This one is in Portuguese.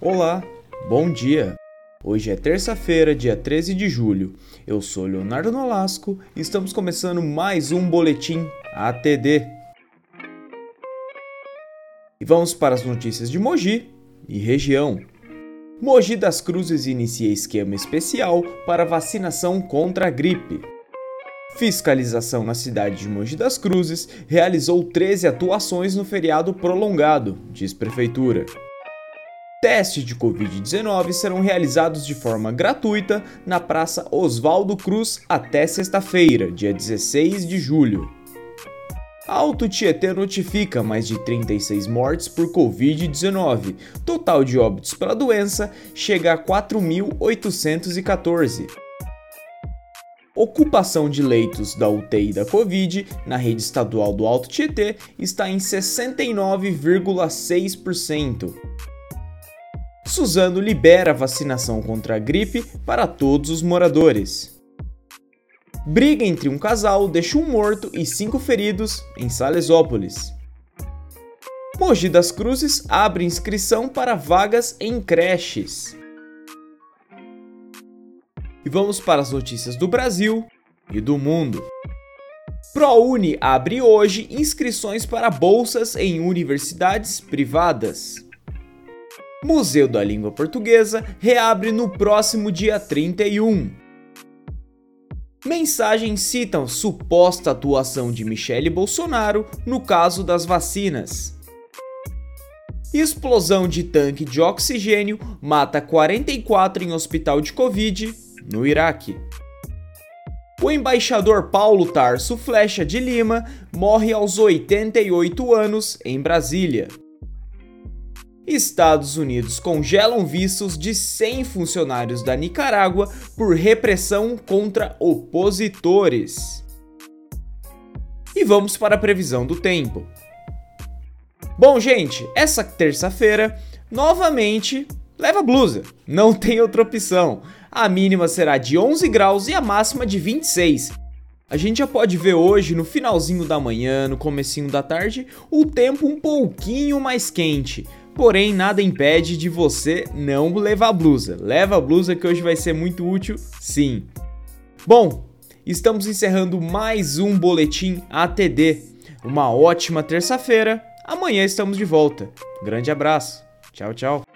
Olá, bom dia. Hoje é terça-feira, dia 13 de julho. Eu sou Leonardo Nolasco e estamos começando mais um boletim ATD. E vamos para as notícias de Mogi e região. Mogi das Cruzes inicia esquema especial para vacinação contra a gripe. Fiscalização na cidade de Mogi das Cruzes realizou 13 atuações no feriado prolongado, diz prefeitura testes de Covid-19 serão realizados de forma gratuita na Praça Oswaldo Cruz até sexta-feira, dia 16 de julho. Alto Tietê notifica mais de 36 mortes por Covid-19. Total de óbitos pela doença chega a 4.814. Ocupação de leitos da UTI da Covid na rede estadual do Alto Tietê está em 69,6%. Suzano libera a vacinação contra a gripe para todos os moradores. Briga entre um casal deixa um morto e cinco feridos em Salesópolis. Mogi das Cruzes abre inscrição para vagas em creches. E vamos para as notícias do Brasil e do mundo. ProUni abre hoje inscrições para bolsas em universidades privadas. Museu da Língua Portuguesa reabre no próximo dia 31. Mensagens citam suposta atuação de Michele Bolsonaro no caso das vacinas. Explosão de tanque de oxigênio mata 44 em hospital de Covid no Iraque. O embaixador Paulo Tarso Flecha de Lima morre aos 88 anos em Brasília. Estados Unidos congelam vistos de 100 funcionários da Nicarágua por repressão contra opositores. E vamos para a previsão do tempo. Bom, gente, essa terça-feira, novamente, leva blusa, não tem outra opção. A mínima será de 11 graus e a máxima de 26. A gente já pode ver hoje, no finalzinho da manhã, no comecinho da tarde, o tempo um pouquinho mais quente Porém, nada impede de você não levar blusa. Leva a blusa que hoje vai ser muito útil, sim. Bom, estamos encerrando mais um boletim ATD. Uma ótima terça-feira. Amanhã estamos de volta. Grande abraço. Tchau, tchau.